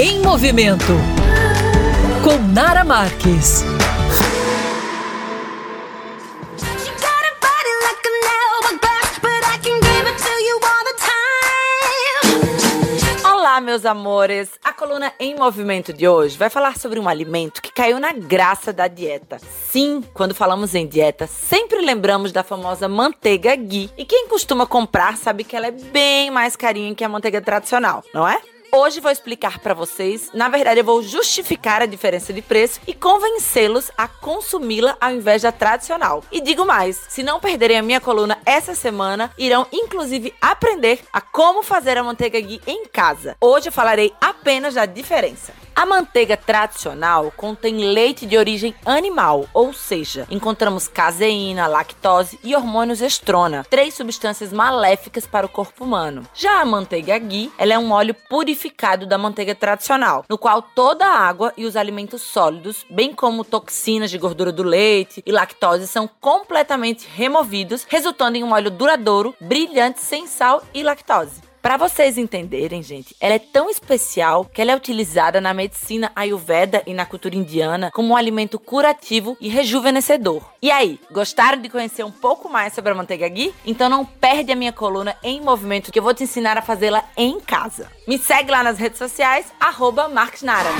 em movimento com Nara Marques. Olá, meus amores! A coluna Em Movimento de hoje vai falar sobre um alimento que caiu na graça da dieta. Sim, quando falamos em dieta, sempre lembramos da famosa manteiga ghee. E quem costuma comprar sabe que ela é bem mais carinha que a manteiga tradicional, não é? Hoje vou explicar para vocês, na verdade eu vou justificar a diferença de preço e convencê-los a consumi-la ao invés da tradicional. E digo mais, se não perderem a minha coluna essa semana, irão inclusive aprender a como fazer a manteiga ghee em casa. Hoje eu falarei apenas da diferença. A manteiga tradicional contém leite de origem animal, ou seja, encontramos caseína, lactose e hormônios estrona, três substâncias maléficas para o corpo humano. Já a manteiga ghee, ela é um óleo purificado da manteiga tradicional, no qual toda a água e os alimentos sólidos, bem como toxinas de gordura do leite e lactose são completamente removidos, resultando em um óleo duradouro, brilhante, sem sal e lactose. Para vocês entenderem, gente, ela é tão especial que ela é utilizada na medicina ayurveda e na cultura indiana como um alimento curativo e rejuvenescedor. E aí, gostaram de conhecer um pouco mais sobre a manteiga ghee? Então não perde a minha coluna em movimento que eu vou te ensinar a fazê-la em casa. Me segue lá nas redes sociais, arroba Marques Nara.